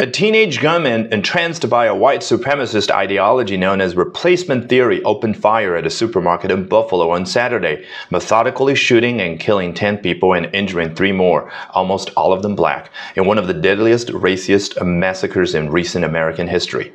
A teenage gunman entranced by a white supremacist ideology known as replacement theory opened fire at a supermarket in Buffalo on Saturday, methodically shooting and killing 10 people and injuring three more, almost all of them black, in one of the deadliest, raciest massacres in recent American history.